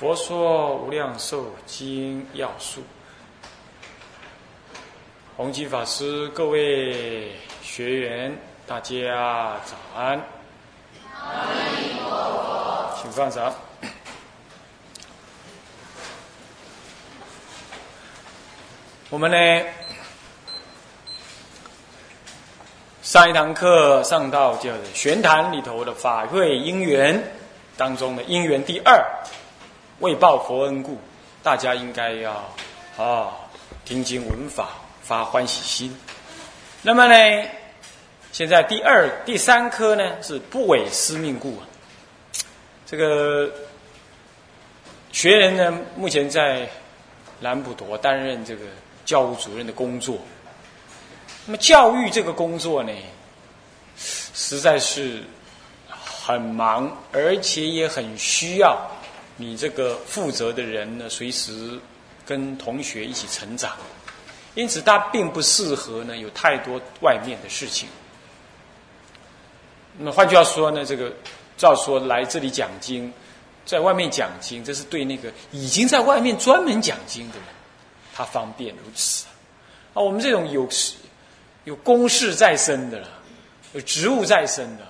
佛说无量寿经要素，弘基法师各位学员，大家早安。请放掌。我们呢，上一堂课上到叫玄坛里头的法会因缘当中的因缘第二。为报佛恩故，大家应该要啊听经闻法，发欢喜心。那么呢，现在第二、第三科呢是不违师命故啊。这个学人呢，目前在兰普陀担任这个教务主任的工作。那么教育这个工作呢，实在是很忙，而且也很需要。你这个负责的人呢，随时跟同学一起成长，因此他并不适合呢有太多外面的事情。那么换句话说呢，这个照说来这里讲经，在外面讲经，这是对那个已经在外面专门讲经的人，他方便如此。啊，我们这种有有公事在身的了，有职务在身的。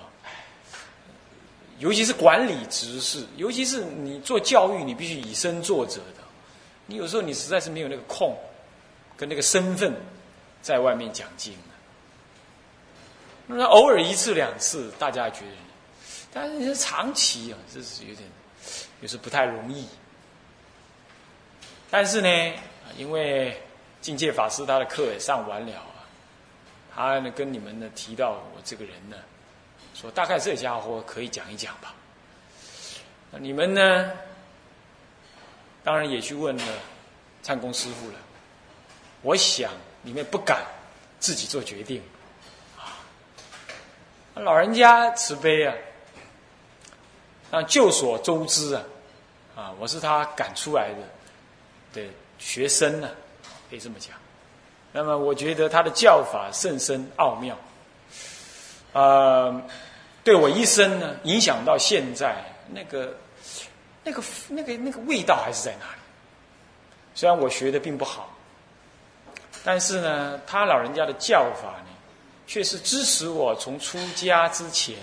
尤其是管理执事，尤其是你做教育，你必须以身作则的。你有时候你实在是没有那个空，跟那个身份，在外面讲经。那偶尔一次两次，大家觉得，但是你是长期啊，这是有点，有时不太容易。但是呢，因为境界法师他的课也上完了啊，他呢跟你们呢提到我这个人呢。说大概这家伙可以讲一讲吧。你们呢？当然也去问了参公师傅了。我想你们不敢自己做决定啊。老人家慈悲啊，啊，就所周知啊，啊，我是他赶出来的的学生呢，可以这么讲。那么我觉得他的教法甚深奥妙。呃，对我一生呢，影响到现在，那个、那个、那个、那个味道还是在那里。虽然我学的并不好，但是呢，他老人家的教法呢，却是支持我从出家之前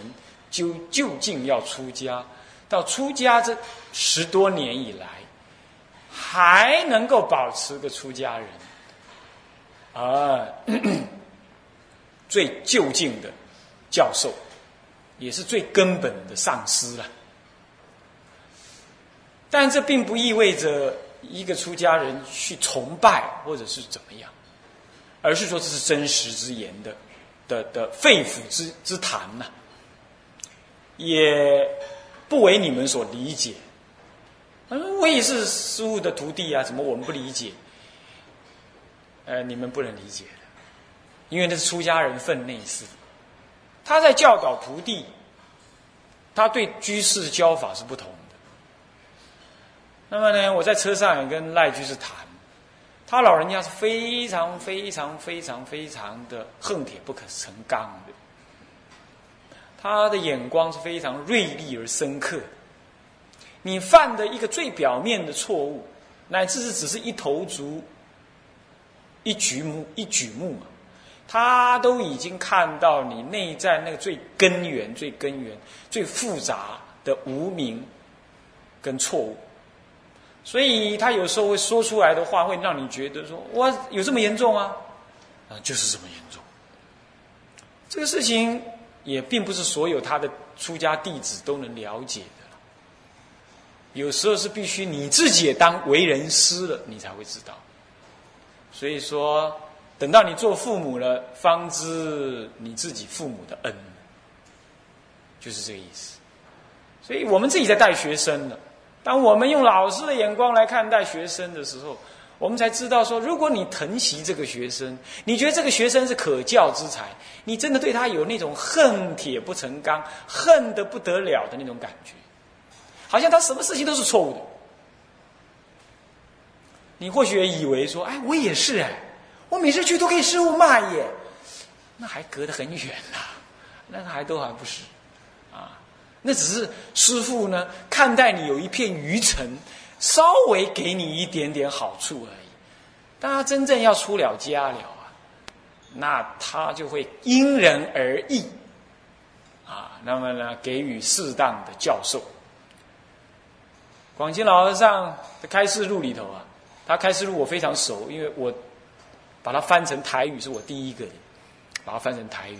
就就近要出家，到出家这十多年以来，还能够保持个出家人，啊，最就近的。教授，也是最根本的丧失了。但这并不意味着一个出家人去崇拜或者是怎么样，而是说这是真实之言的的的肺腑之之谈呐，也不为你们所理解。嗯，我也是师傅的徒弟啊，怎么我们不理解？呃，你们不能理解的，因为那是出家人分内事。他在教导徒弟，他对居士的教法是不同的。那么呢，我在车上也跟赖居士谈，他老人家是非常非常非常非常的恨铁不可成钢的，他的眼光是非常锐利而深刻。你犯的一个最表面的错误，乃至是只是一头足、一举目、一举目嘛。他都已经看到你内在那个最根源、最根源、最复杂的无名跟错误，所以他有时候会说出来的话，会让你觉得说：“哇，有这么严重啊？”啊，就是这么严重。这个事情也并不是所有他的出家弟子都能了解的，有时候是必须你自己也当为人师了，你才会知道。所以说。等到你做父母了，方知你自己父母的恩，就是这个意思。所以我们自己在带学生呢，当我们用老师的眼光来看待学生的时候，我们才知道说，如果你疼惜这个学生，你觉得这个学生是可教之才，你真的对他有那种恨铁不成钢、恨得不得了的那种感觉，好像他什么事情都是错误的。你或许也以为说，哎，我也是哎，我每次去都可以师傅骂耶，那还隔得很远呐，那还都还不是。啊那只是师傅呢，看待你有一片愚尘，稍微给你一点点好处而已。当他真正要出了家了啊，那他就会因人而异，啊，那么呢，给予适当的教授。广清老和尚的开示录里头啊，他开示录我非常熟，因为我把它翻成台语，是我第一个把它翻成台语。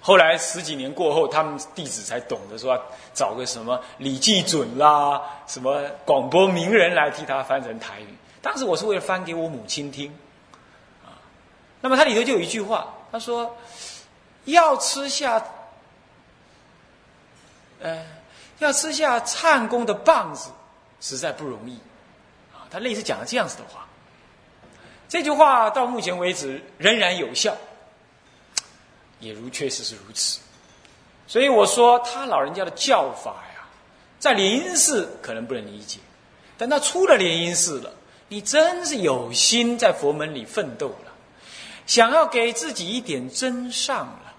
后来十几年过后，他们弟子才懂得说找个什么李济准啦，什么广播名人来替他翻成台语。当时我是为了翻给我母亲听，啊，那么它里头就有一句话，他说要吃下，呃，要吃下唱功的棒子，实在不容易，啊，他类似讲了这样子的话。这句话到目前为止仍然有效。也如确实是如此，所以我说他老人家的教法呀，在莲因寺可能不能理解，但他出了莲因寺了，你真是有心在佛门里奋斗了，想要给自己一点真上了，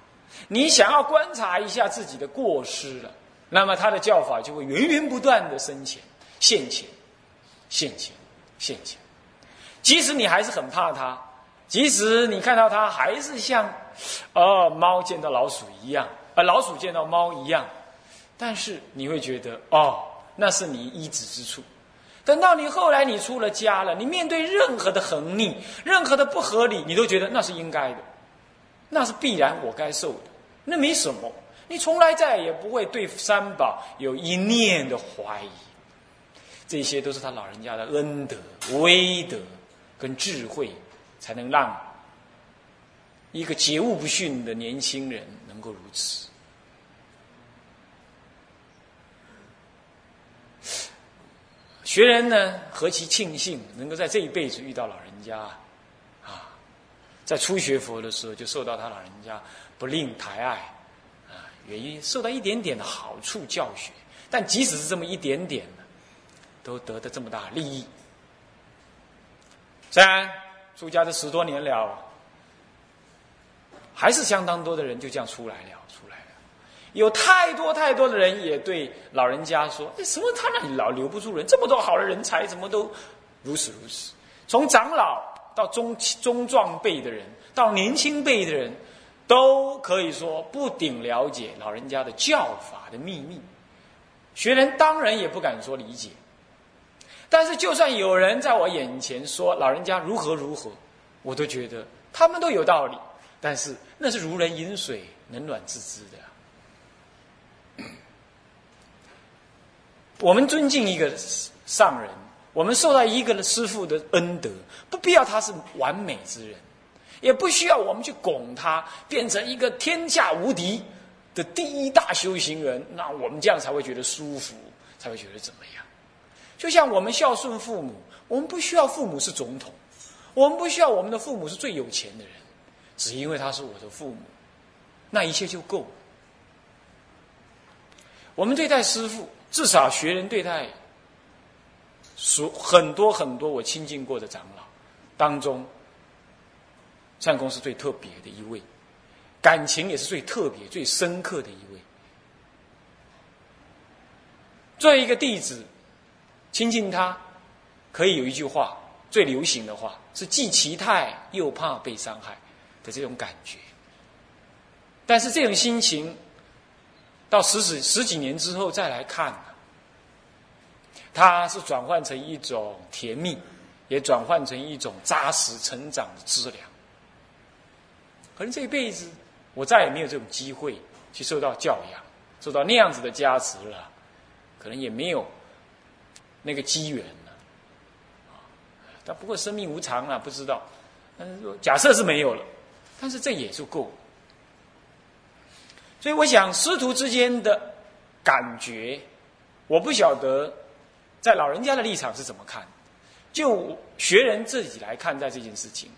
你想要观察一下自己的过失了，那么他的教法就会源源不断的深浅、现前、现前、现前，即使你还是很怕他。即使你看到它还是像，哦，猫见到老鼠一样，呃，老鼠见到猫一样，但是你会觉得，哦，那是你依止之处。等到你后来你出了家了，你面对任何的横逆、任何的不合理，你都觉得那是应该的，那是必然我该受的，那没什么。你从来再也不会对三宝有一念的怀疑。这些都是他老人家的恩德、威德跟智慧。才能让一个桀骜不驯的年轻人能够如此。学人呢，何其庆幸能够在这一辈子遇到老人家啊！在初学佛的时候就受到他老人家不吝抬爱啊，原因受到一点点的好处教学，但即使是这么一点点都得的这么大利益。虽然。出家这十多年了，还是相当多的人就这样出来了，出来了。有太多太多的人也对老人家说：“哎，什么他那里老留不住人？这么多好的人才，怎么都如此如此？”从长老到中中壮辈的人，到年轻辈的人，都可以说不顶了解老人家的教法的秘密。学人当然也不敢说理解。但是，就算有人在我眼前说老人家如何如何，我都觉得他们都有道理。但是那是如人饮水，冷暖自知的。我们尊敬一个上人，我们受到一个师父的恩德，不必要他是完美之人，也不需要我们去拱他变成一个天下无敌的第一大修行人，那我们这样才会觉得舒服，才会觉得怎么样。就像我们孝顺父母，我们不需要父母是总统，我们不需要我们的父母是最有钱的人，只因为他是我的父母，那一切就够了。我们对待师父，至少学人对待，所很多很多我亲近过的长老当中，善公是最特别的一位，感情也是最特别、最深刻的一位。作为一个弟子。亲近他，可以有一句话，最流行的话是既期待又怕被伤害的这种感觉。但是这种心情，到十十十几年之后再来看，它是转换成一种甜蜜，也转换成一种扎实成长的资粮。可能这一辈子我再也没有这种机会去受到教养，受到那样子的加持了，可能也没有。那个机缘呢？啊，但不过生命无常啊，不知道。但是说假设是没有了，但是这也就够。所以我想师徒之间的感觉我不晓得在老人家的立场是怎么看，就学人自己来看待这件事情。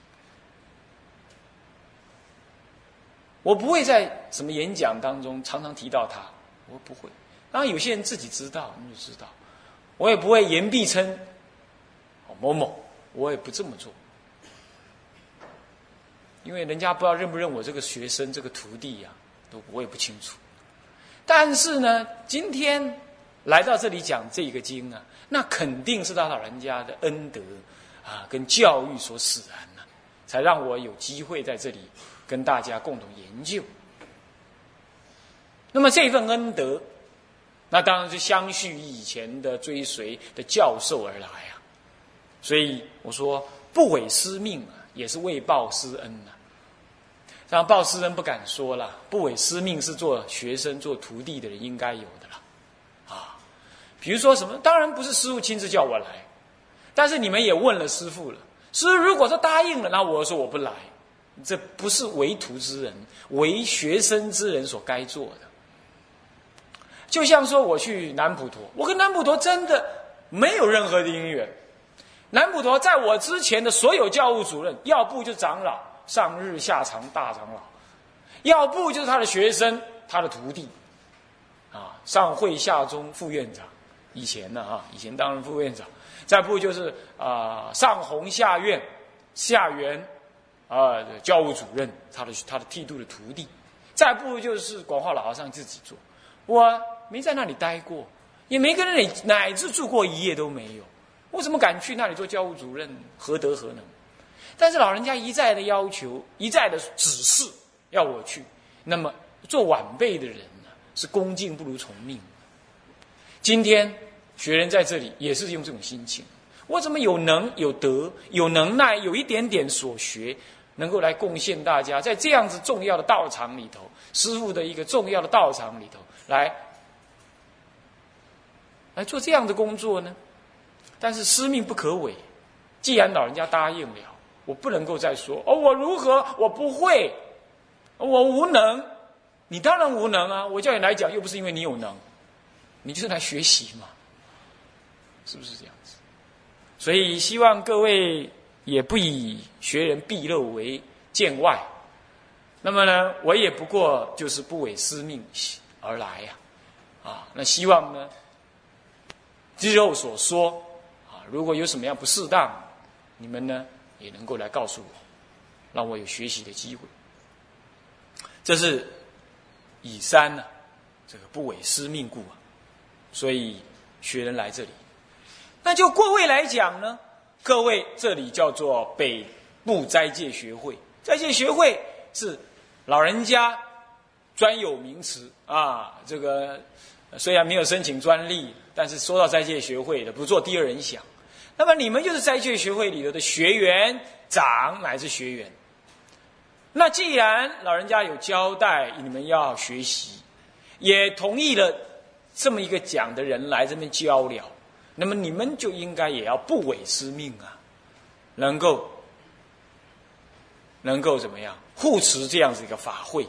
我不会在什么演讲当中常常提到他，我不会。当然，有些人自己知道，你就知道。我也不会言必称某某，我也不这么做，因为人家不知道认不认我这个学生、这个徒弟呀，都我也不清楚。但是呢，今天来到这里讲这个经啊，那肯定是他老人家的恩德啊，跟教育所使然呐，才让我有机会在这里。跟大家共同研究，那么这份恩德，那当然是相续以前的追随的教授而来啊。所以我说不违师命啊，也是为报师恩呐。然报师恩不敢说了，不违师命是做学生、做徒弟的人应该有的了啊。比如说什么，当然不是师傅亲自叫我来，但是你们也问了师傅了，师傅如果说答应了，那我说我不来。这不是为徒之人、为学生之人所该做的。就像说我去南普陀，我跟南普陀真的没有任何的因缘。南普陀在我之前的所有教务主任，要不就是长老上日下长大长老，要不就是他的学生、他的徒弟，啊，上会下中副院长，以前呢啊，以前当了副院长，再不就是啊上弘下院下元。啊，教务主任，他的他的剃度的徒弟，再不就是广化老和尚自己做。我没在那里待过，也没跟那里乃至住过一夜都没有，我怎么敢去那里做教务主任？何德何能？但是老人家一再的要求，一再的指示要我去，那么做晚辈的人呢，是恭敬不如从命。今天学人在这里也是用这种心情，我怎么有能有德有能耐，有一点点所学？能够来贡献大家，在这样子重要的道场里头，师傅的一个重要的道场里头，来来做这样的工作呢？但是师命不可违，既然老人家答应了，我不能够再说哦，我如何？我不会，我无能。你当然无能啊！我叫你来讲，又不是因为你有能，你就是来学习嘛，是不是这样子？所以希望各位。也不以学人毕露为见外，那么呢，我也不过就是不违师命而来呀，啊，那希望呢，之后所说啊，如果有什么样不适当，你们呢也能够来告诉我，让我有学习的机会。这是以三呢，这个不违师命故啊，所以学人来这里，那就各位来讲呢。各位，这里叫做北部斋戒学会。斋戒学会是老人家专有名词啊。这个虽然没有申请专利，但是说到斋戒学会的，不做第二人想。那么你们就是斋戒学会里头的学员长乃至学员。那既然老人家有交代，你们要学习，也同意了这么一个讲的人来这边交流。那么你们就应该也要不违师命啊，能够能够怎么样护持这样子一个法会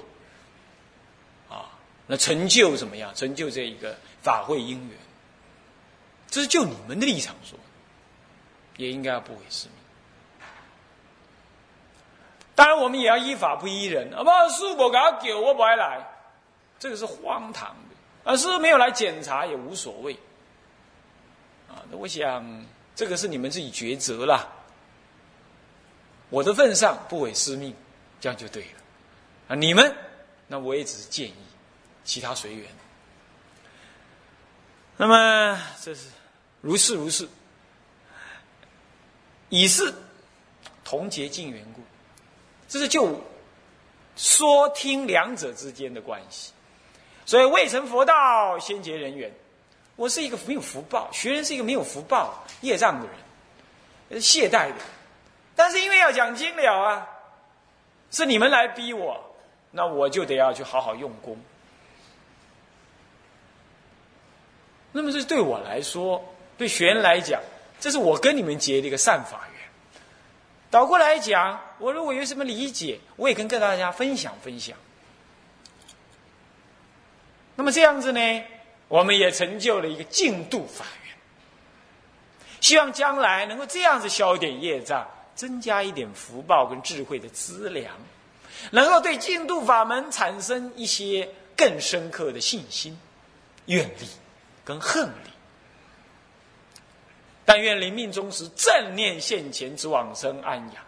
啊？那成就怎么样？成就这一个法会因缘，这是就你们的立场说，也应该要不违师命。当然，我们也要依法不依人，好不好？师傅给他给我不爱来，这个是荒唐的。啊，师傅没有来检查也无所谓。啊，那我想这个是你们自己抉择啦。我的份上不违师命，这样就对了。啊，你们那我也只是建议，其他随缘。那么这是如是如是，以是同结尽缘故，这是就说听两者之间的关系。所以未成佛道，先结人缘。我是一个没有福报，学人是一个没有福报、业障的人，懈怠的。但是因为要讲经了啊，是你们来逼我，那我就得要去好好用功。那么这对我来说，对学员来讲，这是我跟你们结的一个善法缘。倒过来讲，我如果有什么理解，我也跟跟大家分享分享。那么这样子呢？我们也成就了一个净度法缘，希望将来能够这样子消一点业障，增加一点福报跟智慧的资粮，能够对净度法门产生一些更深刻的信心、愿力跟恨力。但愿临命终时正念现前之往生安养。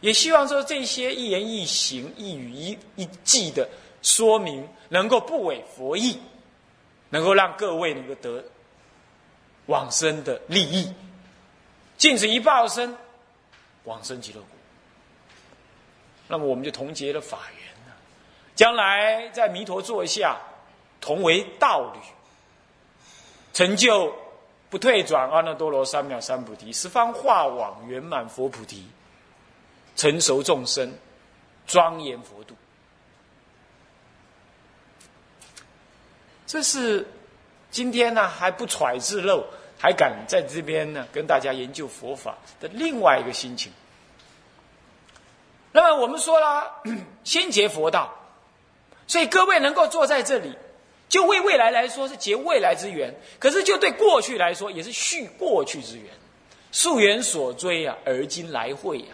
也希望说这些一言一行、一语一一记的说明，能够不违佛意，能够让各位能够得往生的利益，尽此一报身，往生极乐国。那么我们就同结了法缘了，将来在弥陀座下，同为道侣，成就不退转阿耨多罗三藐三菩提，十方化网圆满佛菩提。成熟众生，庄严佛度，这是今天呢还不揣自漏，还敢在这边呢跟大家研究佛法的另外一个心情。那么我们说了，先结佛道，所以各位能够坐在这里，就为未来来说是结未来之缘；可是就对过去来说，也是续过去之缘。溯源所追啊，而今来会呀。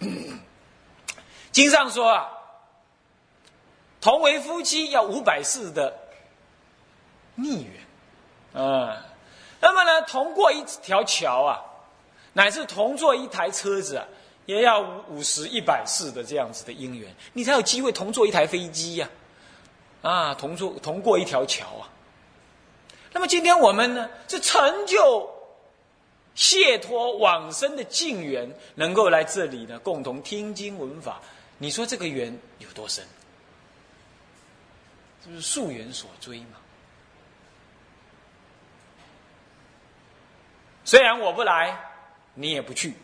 经上说啊，同为夫妻要五百世的逆缘，啊，那么呢，同过一条桥啊，乃至同坐一台车子啊，也要五十一百世的这样子的因缘，你才有机会同坐一台飞机呀，啊同住同过一条桥啊。那么今天我们呢，是成就。解脱往生的境缘，能够来这里呢，共同听经闻法。你说这个缘有多深？这是溯缘所追嘛？虽然我不来，你也不去，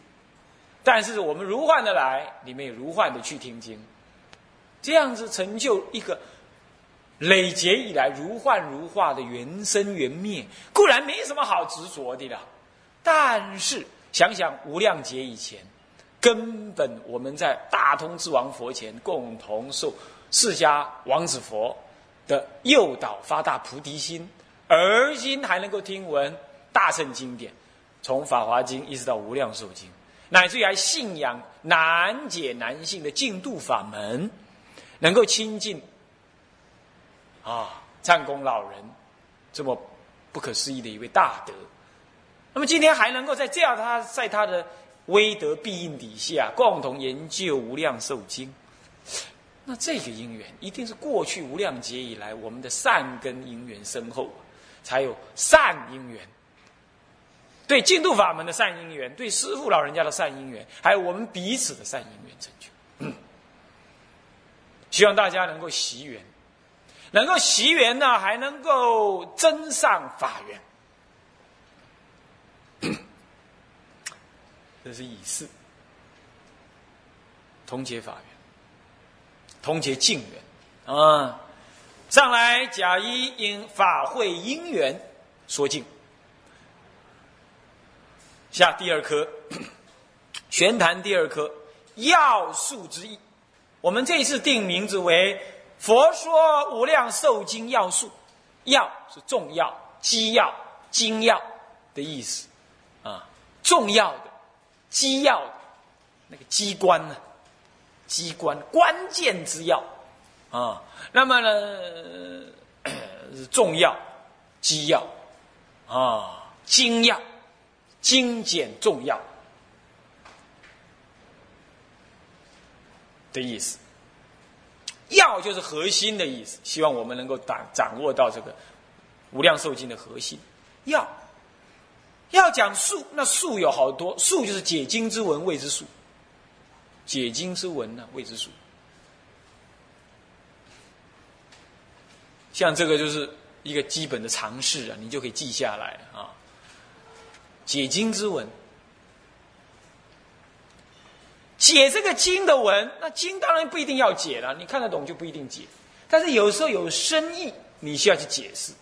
但是我们如幻的来，你们也如幻的去听经，这样子成就一个累劫以来如幻如化的缘生缘灭，固然没什么好执着的了。但是想想无量劫以前，根本我们在大通之王佛前共同受释迦王子佛的诱导，发大菩提心，而今还能够听闻大乘经典，从法华经一直到无量寿经，乃至于还信仰难解难信的净度法门，能够亲近啊禅公老人这么不可思议的一位大德。那么今天还能够在这样他在他的威德庇荫底下共同研究无量寿经，那这个因缘一定是过去无量劫以来我们的善根因缘深厚，才有善因缘。对净土法门的善因缘，对师父老人家的善因缘，还有我们彼此的善因缘成就。希望大家能够习缘，能够习缘呢，还能够增上法缘。这是以示同结法缘，同结净缘啊！上来甲一因法会因缘说净，下第二科 玄坛第二科要素之意。我们这一次定名字为《佛说无量寿经要素》，要是重要、机要、精要的意思啊，重要的。机要的那个机关呢？机关关键之要啊，那么呢重要、机要啊、精要、精简重要的意思。要就是核心的意思，希望我们能够掌掌握到这个无量寿经的核心要。要讲术，那术有好多，术就是解经之文谓之术，解经之文呢谓之术。像这个就是一个基本的常识啊，你就可以记下来啊。解经之文，解这个经的文，那经当然不一定要解了，你看得懂就不一定解，但是有时候有深意，你需要去解释，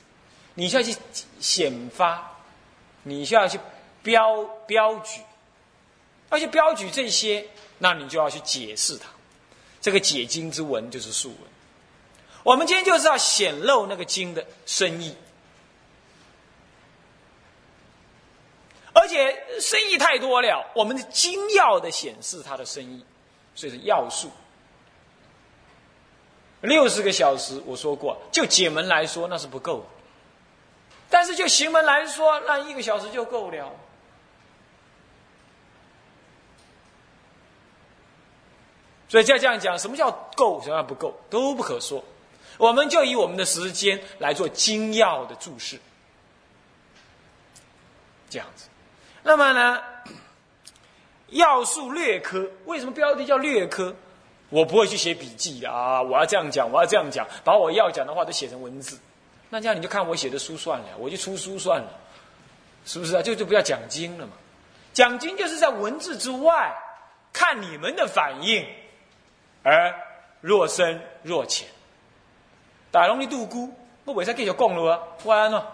你需要去显发。你需要去标标举，要去标举这些，那你就要去解释它。这个解经之文就是素文。我们今天就是要显露那个经的深意，而且生意太多了，我们的精要的显示它的生意，所以是要素。六十个小时，我说过，就解门来说那是不够的，但是就行门来说，那一个小时就够了。所以就这样讲，什么叫够，什么叫不够，都不可说。我们就以我们的时间来做精要的注释，这样子。那么呢，要素略科，为什么标题叫略科？我不会去写笔记啊！我要这样讲，我要这样讲，把我要讲的话都写成文字。那这样你就看我写的书算了，我就出书算了，是不是啊？就就不要讲经了嘛。讲经就是在文字之外，看你们的反应。而若深若浅，打龙的杜姑，我为啥继续讲了啊？完了，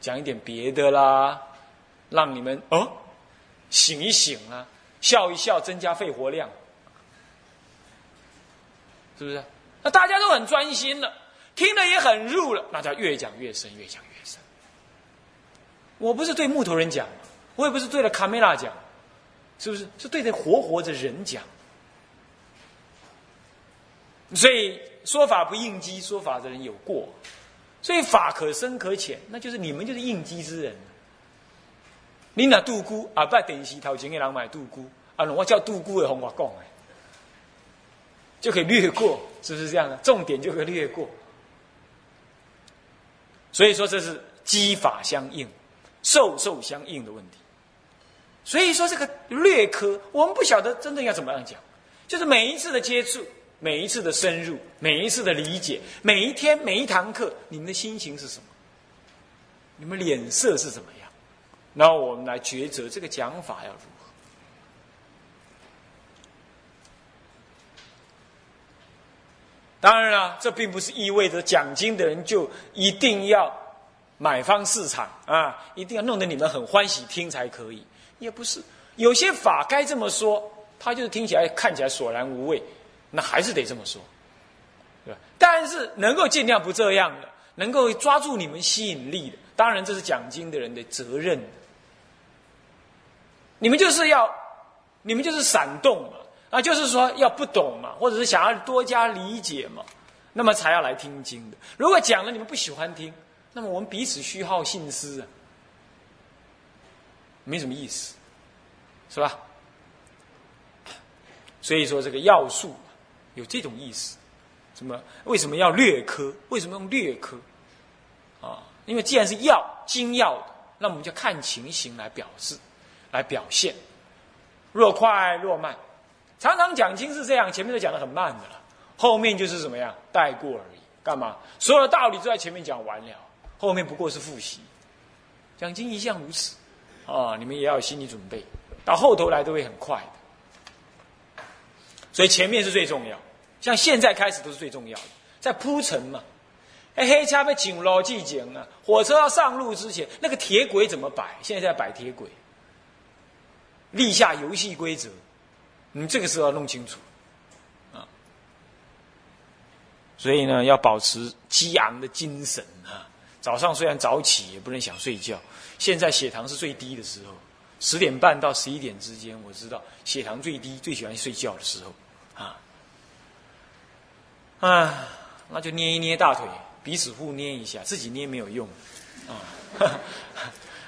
讲一点别的啦，让你们哦醒一醒啊，笑一笑，增加肺活量，是不是？那大家都很专心了，听得也很入了，那叫越讲越深，越讲越深。我不是对木头人讲，我也不是对着卡梅拉讲，是不是？是对着活活的人讲。所以说法不应激，说法的人有过。所以法可深可浅，那就是你们就是应激之人。你那杜姑啊，不等时头前的人买杜姑啊，我叫杜姑的红话讲哎，就可以略过，是不是这样的？重点就可以略过。所以说这是机法相应、受受相应的问题。所以说这个略科，我们不晓得真正要怎么样讲，就是每一次的接触。每一次的深入，每一次的理解，每一天每一堂课，你们的心情是什么？你们脸色是怎么？那我们来抉择这个讲法要如何。当然了，这并不是意味着讲经的人就一定要买方市场啊，一定要弄得你们很欢喜听才可以。也不是，有些法该这么说，他就是听起来看起来索然无味。那还是得这么说，对吧？但是能够尽量不这样的，能够抓住你们吸引力的，当然这是讲经的人的责任。你们就是要，你们就是闪动嘛，啊，就是说要不懂嘛，或者是想要多加理解嘛，那么才要来听经的。如果讲了你们不喜欢听，那么我们彼此虚耗信思啊，没什么意思，是吧？所以说这个要素。有这种意思，什么？为什么要略科？为什么用略科？啊，因为既然是要精要的，那我们就看情形来表示，来表现。若快若慢，常常讲经是这样，前面都讲的很慢的了，后面就是怎么样带过而已。干嘛？所有的道理都在前面讲完了，后面不过是复习。讲经一向如此，啊，你们也要有心理准备，到后头来都会很快的。所以前面是最重要，像现在开始都是最重要的，在铺陈嘛。哎，黑车被紧牢记紧啊，火车要上路之前，那个铁轨怎么摆？现在在摆铁轨，立下游戏规则，你这个时候要弄清楚啊。所以呢，要保持激昂的精神啊。早上虽然早起，也不能想睡觉。现在血糖是最低的时候。十点半到十一点之间，我知道血糖最低，最喜欢睡觉的时候，啊，啊，那就捏一捏大腿，彼此互捏一下，自己捏没有用，啊，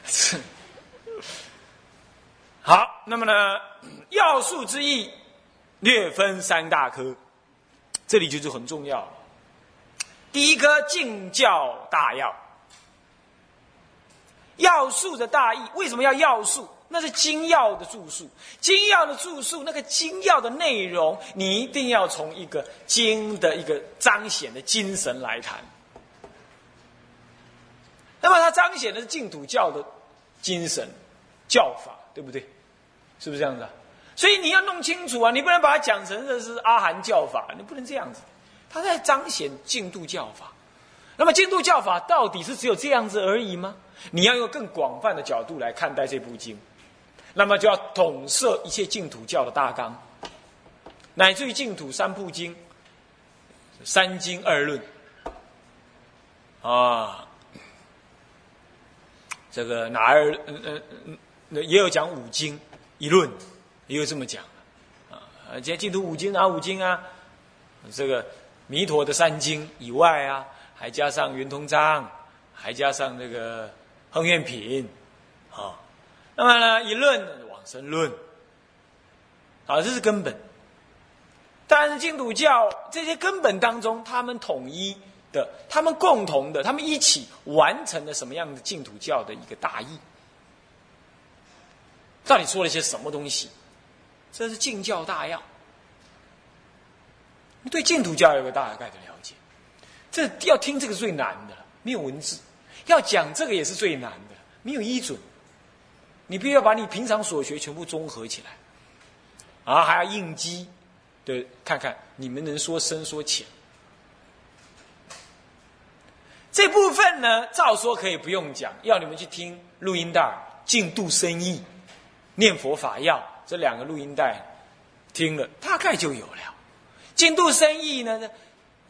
是，好，那么呢，要素之意略分三大科，这里就是很重要，第一颗敬教大要，要素的大意，为什么要要素？那是精要的著述，精要的著述，那个精要的内容，你一定要从一个精的一个彰显的精神来谈。那么它彰显的是净土教的精神教法，对不对？是不是这样子？所以你要弄清楚啊，你不能把它讲成这是阿含教法，你不能这样子。它在彰显净土教法。那么净土教法到底是只有这样子而已吗？你要用更广泛的角度来看待这部经。那么就要统摄一切净土教的大纲，乃至于净土三部经，三经二论啊，这个哪儿嗯嗯嗯，也有讲五经一论，也有这么讲啊。今天净土五经啊五经啊？这个弥陀的三经以外啊，还加上圆通章，还加上这个恒愿品啊。那么呢，一论往生论，啊，这是根本。但是净土教这些根本当中，他们统一的，他们共同的，他们一起完成了什么样的净土教的一个大义？到底说了些什么东西？这是净教大要。你对净土教有个大概的了解，这要听这个最难的，没有文字；要讲这个也是最难的，没有依准。你必须要把你平常所学全部综合起来，啊，还要应机的看看你们能说深说浅。这部分呢，照说可以不用讲，要你们去听录音带《净度深意》《念佛法要》这两个录音带，听了大概就有了。净度深意呢，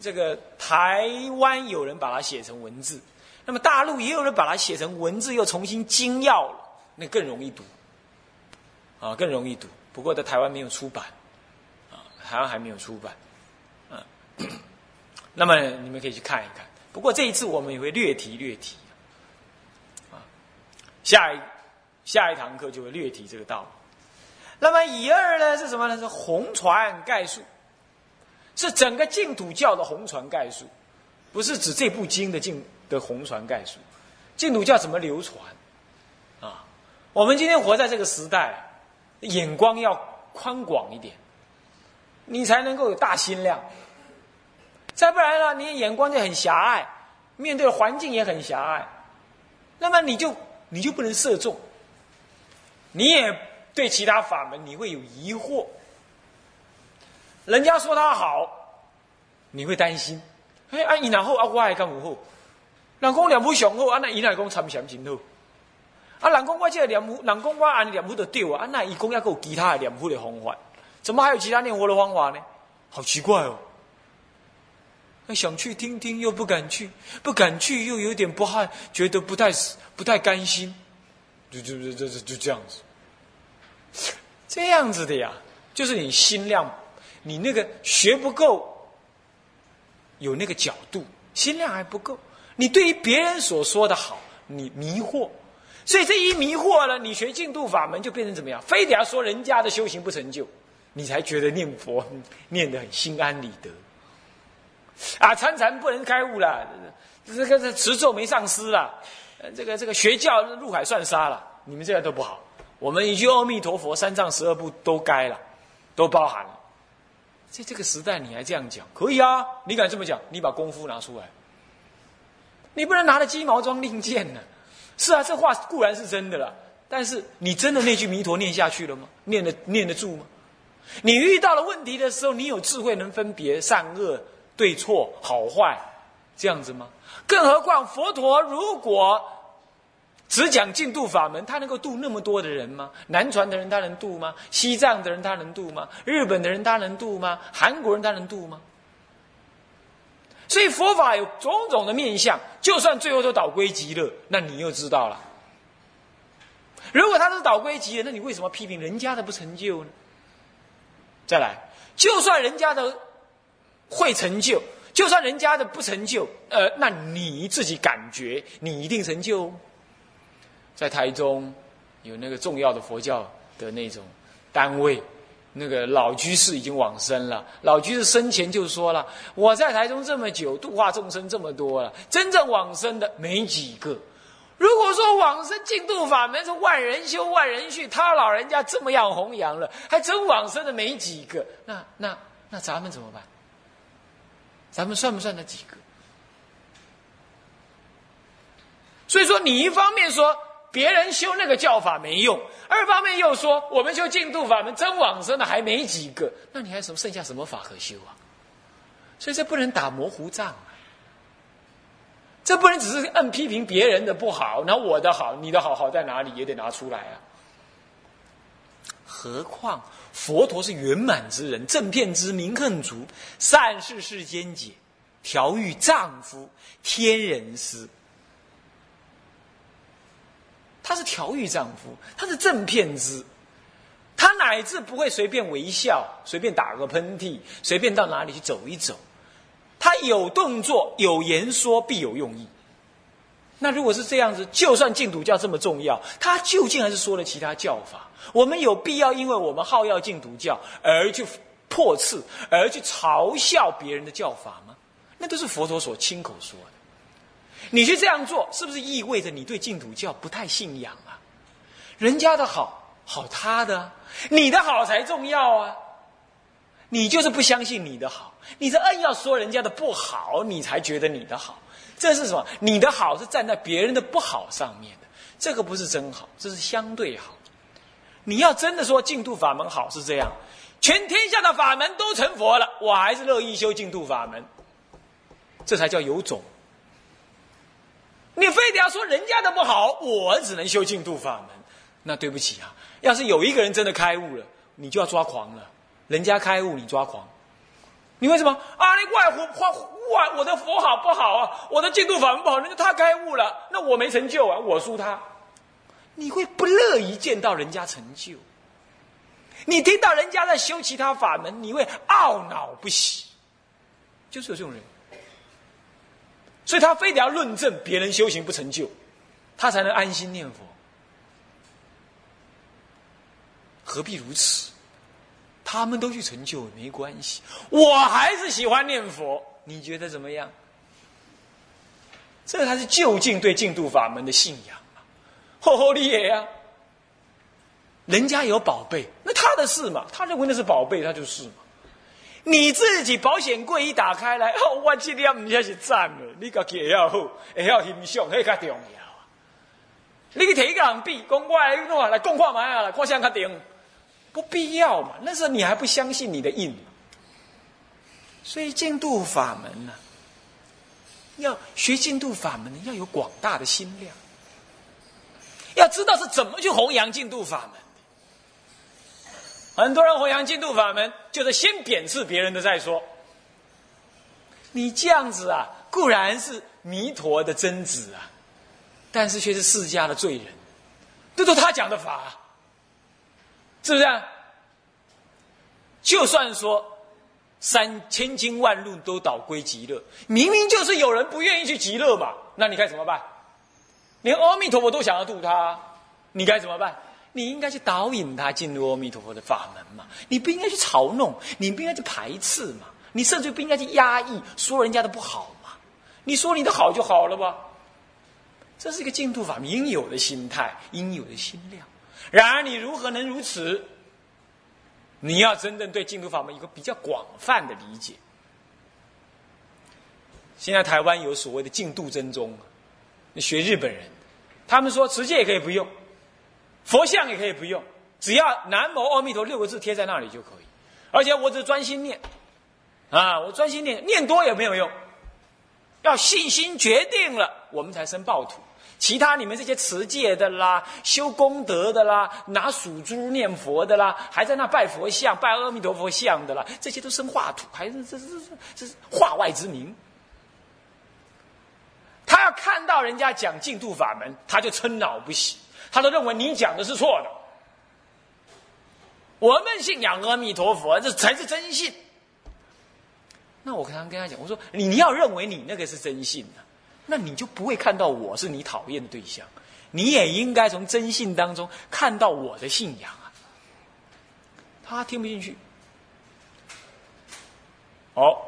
这个台湾有人把它写成文字，那么大陆也有人把它写成文字，又重新精要了。那更容易读，啊，更容易读。不过在台湾没有出版，啊，台湾还没有出版，啊。那么你们可以去看一看。不过这一次我们也会略提略提，啊，下一下一堂课就会略提这个道理。那么乙二呢是什么呢？是红传概述，是整个净土教的红传概述，不是指这部经的净的红传概述。净土教怎么流传？啊我们今天活在这个时代，眼光要宽广一点，你才能够有大心量。再不然呢，你眼光就很狭隘，面对环境也很狭隘，那么你就你就不能射中，你也对其他法门你会有疑惑。人家说他好，你会担心，哎，啊，伊然后啊，我还干不好？人讲两不雄厚，啊，那伊来讲参详真好。啊，人讲我这个念佛，人讲我按念佛就对啊，啊，那一共要有其他的念佛的方法，怎么还有其他念佛的方法呢？好奇怪哦！想去听听又不敢去，不敢去又有点不害，觉得不太不太甘心，就就就就就这样子，这样子的呀，就是你心量，你那个学不够，有那个角度，心量还不够，你对于别人所说的好，你迷惑。所以这一迷惑了，你学净土法门就变成怎么样？非得要说人家的修行不成就，你才觉得念佛 念得很心安理得。啊，参禅不能开悟了，这个这持咒没上师了，这个这个学教入海算沙了。你们这样都不好。我们一句阿弥陀佛，三藏十二部都该了，都包含了。在这个时代你还这样讲，可以啊？你敢这么讲？你把功夫拿出来，你不能拿着鸡毛装令箭呢。是啊，这话固然是真的了，但是你真的那句弥陀念下去了吗？念得念得住吗？你遇到了问题的时候，你有智慧能分别善恶、对错、好坏，这样子吗？更何况佛陀如果只讲净度法门，他能够度那么多的人吗？南传的人他能度吗？西藏的人他能度吗？日本的人他能度吗？韩国人他能度吗？所以佛法有种种的面相，就算最后都导归极乐，那你又知道了。如果他是导归极乐，那你为什么批评人家的不成就呢？再来，就算人家的会成就，就算人家的不成就，呃，那你自己感觉你一定成就？在台中有那个重要的佛教的那种单位。那个老居士已经往生了。老居士生前就说了：“我在台中这么久，度化众生这么多了，真正往生的没几个。如果说往生净度法门是万人修万人去，他老人家这么样弘扬了，还真往生的没几个。那那那咱们怎么办？咱们算不算那几个？所以说，你一方面说。”别人修那个教法没用，二方面又说我们修净土法门真往生的还没几个，那你还什么剩下什么法可修啊？所以这不能打模糊仗啊！这不能只是按批评别人的不好，那我的好，你的好好在哪里也得拿出来啊！何况佛陀是圆满之人，正片之名恨足，善事世间解，调御丈夫，天人师。他是调御丈夫，他是正片之，他乃至不会随便微笑，随便打个喷嚏，随便到哪里去走一走。他有动作，有言说，必有用意。那如果是这样子，就算净土教这么重要，他究竟还是说了其他教法？我们有必要因为我们好要净土教而去破斥，而去嘲笑别人的教法吗？那都是佛陀所亲口说的。你去这样做，是不是意味着你对净土教不太信仰啊？人家的好，好他的，你的好才重要啊！你就是不相信你的好，你是硬要说人家的不好，你才觉得你的好。这是什么？你的好是站在别人的不好上面的，这个不是真好，这是相对好。你要真的说净土法门好是这样，全天下的法门都成佛了，我还是乐意修净土法门，这才叫有种。你非得要说人家的不好，我只能修净土法门，那对不起啊！要是有一个人真的开悟了，你就要抓狂了。人家开悟，你抓狂，你为什么啊？你外佛花外我的佛好不好啊？我的净土法门不好，人家他开悟了，那我没成就啊，我输他。你会不乐意见到人家成就？你听到人家在修其他法门，你会懊恼不喜，就是有这种人。所以他非得要论证别人修行不成就，他才能安心念佛。何必如此？他们都去成就没关系，我还是喜欢念佛。你觉得怎么样？这才是就近对净土法门的信仰啊！吼吼你也呀！人家有宝贝，那他的事嘛，他认为那是宝贝，他就是嘛。你自己保险柜一打开来，哦，我今天唔也是赞了，你家己也要好，也要欣赏，那较重要啊！你去摕一个人比，讲我来弄来讲看卖啊，看相较重，不必要嘛。那时候你还不相信你的印，所以净土法门呢，要学净土法门，要有广大的心量，要知道是怎么去弘扬净土法门。很多人弘扬净土法门，就是先贬斥别人的再说。你这样子啊，固然是弥陀的真子啊，但是却是释迦的罪人。这都他讲的法，是不是啊？就算说三千经万路都导归极乐，明明就是有人不愿意去极乐嘛，那你该怎么办？连阿弥陀佛都想要度他，你该怎么办？你应该去导引他进入阿弥陀佛的法门嘛？你不应该去嘲弄，你不应该去排斥嘛？你甚至不应该去压抑，说人家的不好嘛？你说你的好就好了吧？这是一个净土法门应有的心态，应有的心量。然而你如何能如此？你要真正对净土法门有个比较广泛的理解。现在台湾有所谓的净土真宗，你学日本人，他们说持戒也可以不用。佛像也可以不用，只要“南无阿弥陀”六个字贴在那里就可以。而且我只专心念，啊，我专心念，念多也没有用。要信心决定了，我们才生报土。其他你们这些持戒的啦、修功德的啦、拿属珠念佛的啦，还在那拜佛像、拜阿弥陀佛像的啦，这些都生化土，还是这这这这是化外之名。他要看到人家讲净土法门，他就嗔恼不喜。他都认为你讲的是错的。我们信仰阿弥陀佛，这才是真信。那我刚刚跟他讲，我说你要认为你那个是真信的，那你就不会看到我是你讨厌的对象。你也应该从真信当中看到我的信仰啊。他听不进去。哦，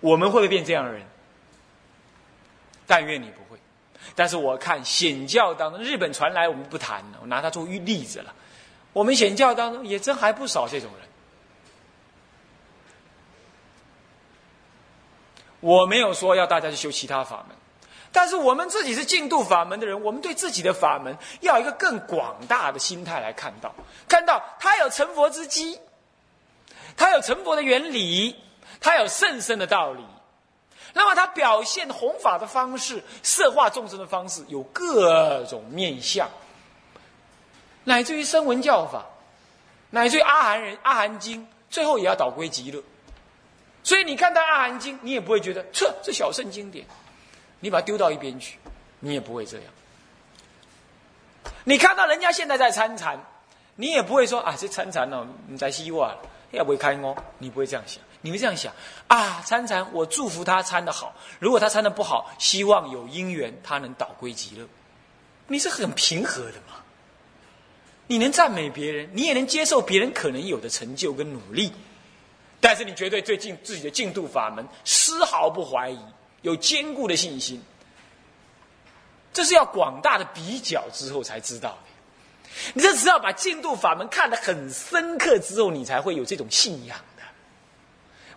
我们会不会变这样的人？但愿你不会。但是我看显教当中，日本传来我们不谈了，我拿它做例子了。我们显教当中也真还不少这种人。我没有说要大家去修其他法门，但是我们自己是净土法门的人，我们对自己的法门要一个更广大的心态来看到，看到它有成佛之机，它有成佛的原理，它有甚深的道理。那么，他表现弘法的方式、色化众生的方式有各种面相，乃至于声闻教法，乃至于阿含人、阿含经，最后也要导归极乐。所以你看到《阿含经》，你也不会觉得这这小圣经典，你把它丢到一边去，你也不会这样。你看到人家现在在参禅，你也不会说啊，这参禅哦，你在希望要不会开哦，你不会这样想，你会这样想啊，参禅，我祝福他参的好，如果他参的不好，希望有因缘他能导归极乐，你是很平和的嘛？你能赞美别人，你也能接受别人可能有的成就跟努力，但是你绝对对进自己的净土法门丝毫不怀疑，有坚固的信心。这是要广大的比较之后才知道的。你这只要把净土法门看得很深刻之后，你才会有这种信仰的。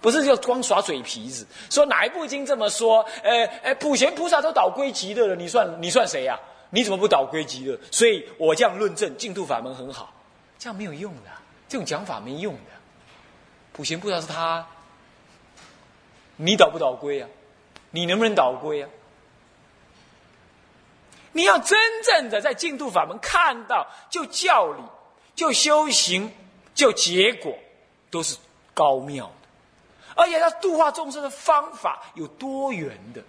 不是就光耍嘴皮子，说哪一部经这么说？呃呃，普贤菩萨都倒归极乐了，你算你算谁呀？你怎么不倒归极乐？所以我这样论证净土法门很好，这样没有用的，这种讲法没用的。普贤菩萨是他，你倒不倒归啊？你能不能倒归啊？你要真正的在净土法门看到，就教理、就修行、就结果，都是高妙的，而且他度化众生的方法有多元的。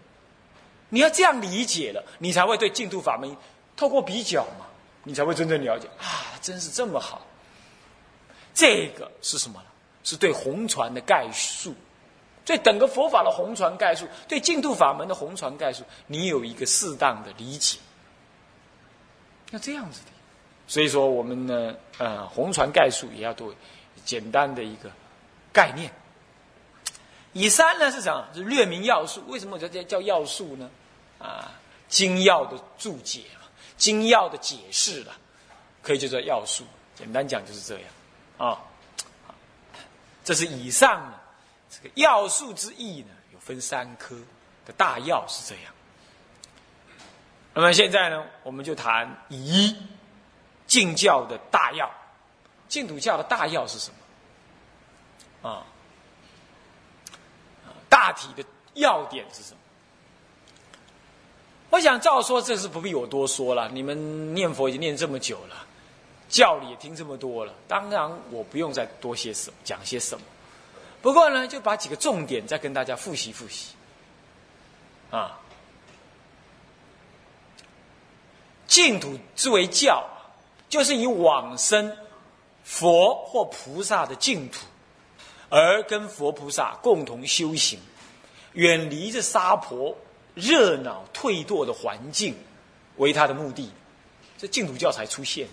你要这样理解了，你才会对净土法门透过比较嘛，你才会真正了解啊，真是这么好。这个是什么呢？是对红传的概述，对整个佛法的红传概述，对净土法门的红传概述，你有一个适当的理解。要这样子的，所以说我们呢，呃，红传概述也要做简单的一个概念。以三呢是什么？是略明要素。为什么叫叫叫要素呢？啊，精要的注解嘛，精要的解释了，可以叫做要素。简单讲就是这样啊。这是以上呢，这个要素之意呢，有分三科的大要是这样。那么现在呢，我们就谈一净教的大要，净土教的大要是什么？啊？大体的要点是什么？我想照说，这是不必我多说了。你们念佛已经念这么久了，教理也听这么多了，当然我不用再多些什么讲些什么。不过呢，就把几个重点再跟大家复习复习。啊，净土之为教，就是以往生佛或菩萨的净土。而跟佛菩萨共同修行，远离这沙婆热闹退堕的环境，为他的目的，这净土教才出现。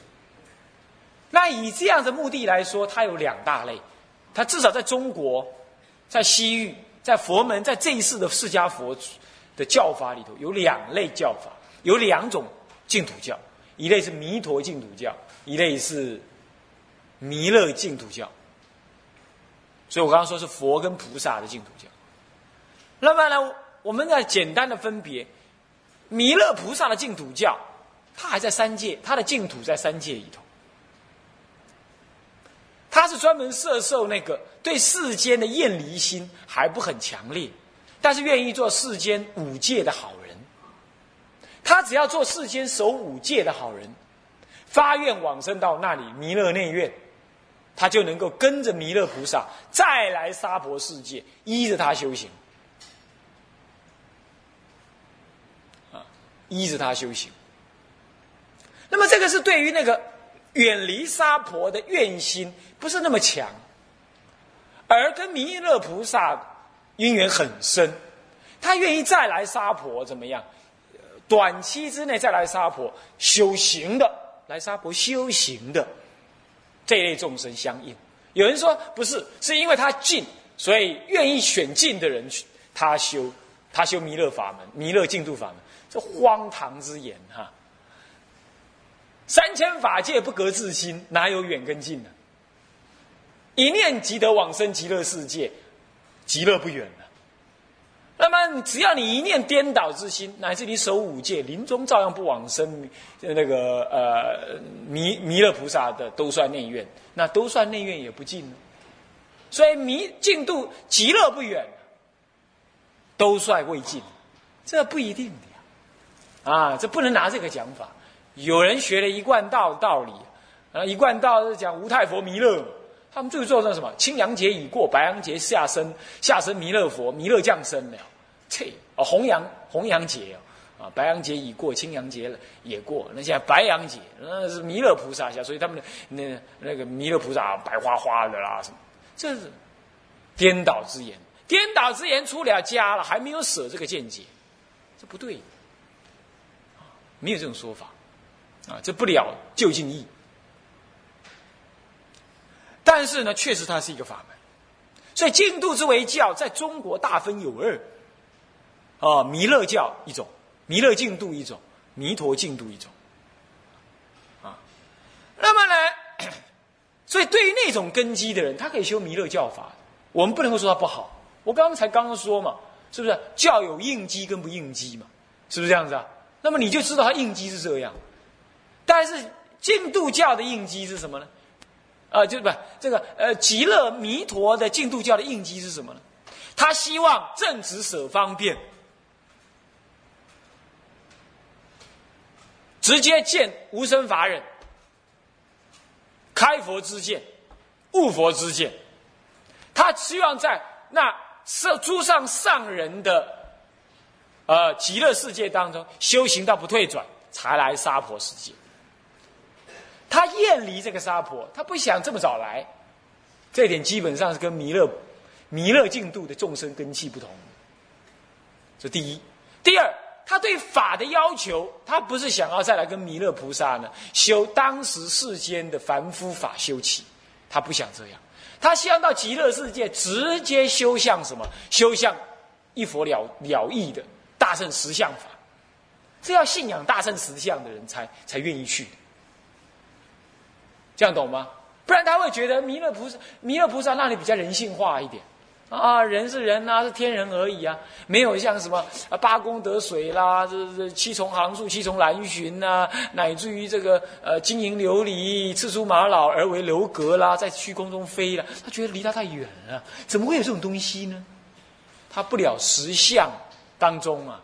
那以这样的目的来说，它有两大类，它至少在中国，在西域，在佛门，在这一世的释迦佛的教法里头，有两类教法，有两种净土教，一类是弥陀净土教，一类是弥勒净土教。所以我刚刚说是佛跟菩萨的净土教。那么呢，我们再简单的分别，弥勒菩萨的净土教，他还在三界，他的净土在三界里头。他是专门摄受那个对世间的厌离心还不很强烈，但是愿意做世间五戒的好人。他只要做世间守五戒的好人，发愿往生到那里弥勒内院。他就能够跟着弥勒菩萨再来娑婆世界，依着他修行，啊，依着他修行。那么这个是对于那个远离沙婆的愿心不是那么强，而跟弥勒菩萨因缘很深，他愿意再来沙婆怎么样？短期之内再来沙婆修行的，来沙婆修行的。这一类众生相应，有人说不是，是因为他近，所以愿意选近的人去他修，他修弥勒法门、弥勒净土法门，这荒唐之言哈！三千法界不隔自心，哪有远跟近呢？一念即得往生极乐世界，极乐不远了。那么，只要你一念颠倒之心，乃至你守五戒，临终照样不往生。那个呃，弥弥勒菩萨的都算内院，那都算内院也不近呢所以弥净度极乐不远，都算未尽，这不一定的呀。啊，这不能拿这个讲法。有人学了一贯道道理，啊，一贯道是讲无太佛弥勒，他们最重要的什么？青阳节已过，白羊节下生，下生弥勒佛，弥勒降生了。切，哦，红阳红阳节哦，啊，白羊节已过，青阳节了也过，那现在白羊节，那是弥勒菩萨下，所以他们的那那个弥勒菩萨白花花的啦什么，这是颠倒之言，颠倒之言出了家了，还没有舍这个见解，这不对，没有这种说法，啊，这不了就近义。但是呢，确实它是一个法门，所以净土之为教，在中国大分有二，啊，弥勒教一种，弥勒净土一种，弥陀净土一种，啊，那么呢，所以对于那种根基的人，他可以修弥勒教法，我们不能够说他不好。我刚刚才刚刚说嘛，是不是教有应机跟不应机嘛？是不是这样子啊？那么你就知道他应机是这样，但是净土教的应机是什么呢？呃，就不这个呃，极乐弥陀的净土教的应机是什么呢？他希望正直舍方便，直接见无生法忍，开佛之见，悟佛之见。他希望在那上诸上上人的呃极乐世界当中修行到不退转，才来娑婆世界。他厌离这个沙婆，他不想这么早来，这点基本上是跟弥勒、弥勒净度的众生根器不同。这第一，第二，他对法的要求，他不是想要再来跟弥勒菩萨呢修当时世间的凡夫法修起，他不想这样，他希望到极乐世界直接修向什么？修向一佛了了义的大圣实相法，这要信仰大圣实相的人才才愿意去。这样懂吗？不然他会觉得弥勒菩萨、弥勒菩萨那里比较人性化一点啊，人是人啊，是天人而已啊，没有像什么啊八功德水啦，这这七重行树、七重蓝寻呐，乃至于这个呃金银琉璃、赤足玛瑙而为楼阁啦，在虚空中飞了，他觉得离他太远了，怎么会有这种东西呢？他不了实相当中啊，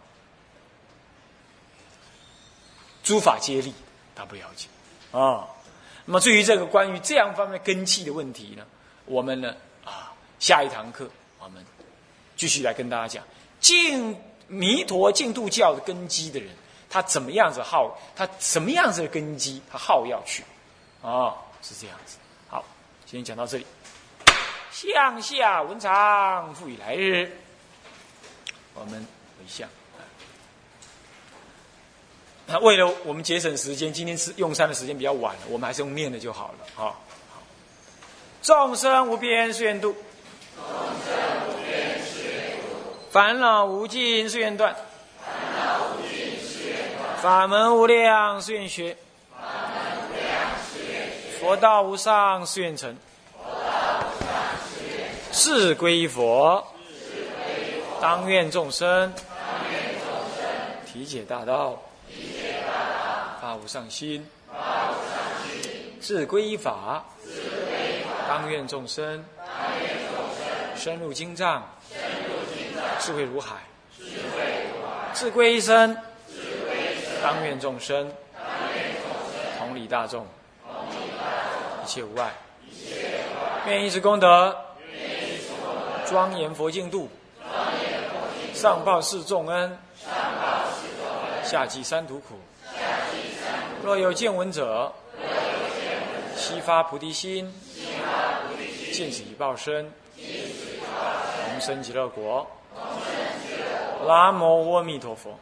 诸法皆利，他不了解啊。那么至于这个关于这样方面根器的问题呢，我们呢啊下一堂课我们继续来跟大家讲净弥陀净土教的根基的人，他怎么样子好，他什么样子的根基，他好要去啊是这样子。好，今天讲到这里，向下文长复以来日，我们回向。那为了我们节省时间，今天是用餐的时间比较晚了，我们还是用念的就好了。好，众生无边誓愿度，众生无边誓愿度，烦恼无尽誓愿断，烦恼无尽誓愿断，法门无量誓愿学，法门无量誓愿学，佛道无上誓愿成，佛道无上誓愿成，是归佛，归佛，当愿众生当愿众生。体解大道。发无上心，发无上心，自归依法，自归依法，当愿众生，当愿众生。深入经藏，深入经藏，智慧如海，智慧如海，自归一生，自归一生，当愿众生，当愿众生。同理大众，同理大众，一切无碍，一切无碍，愿一时功德，愿以此功德，庄严佛净土，庄严佛净土，上报四重恩，上报四重恩，下济三途苦。若有见闻者，悉发菩提心，悉发菩提心，尽此一报身，同生极乐国。南无阿弥陀佛。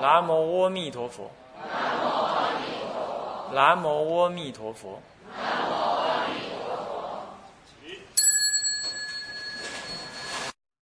南无阿弥陀佛。南无阿弥陀佛。南无阿弥陀佛。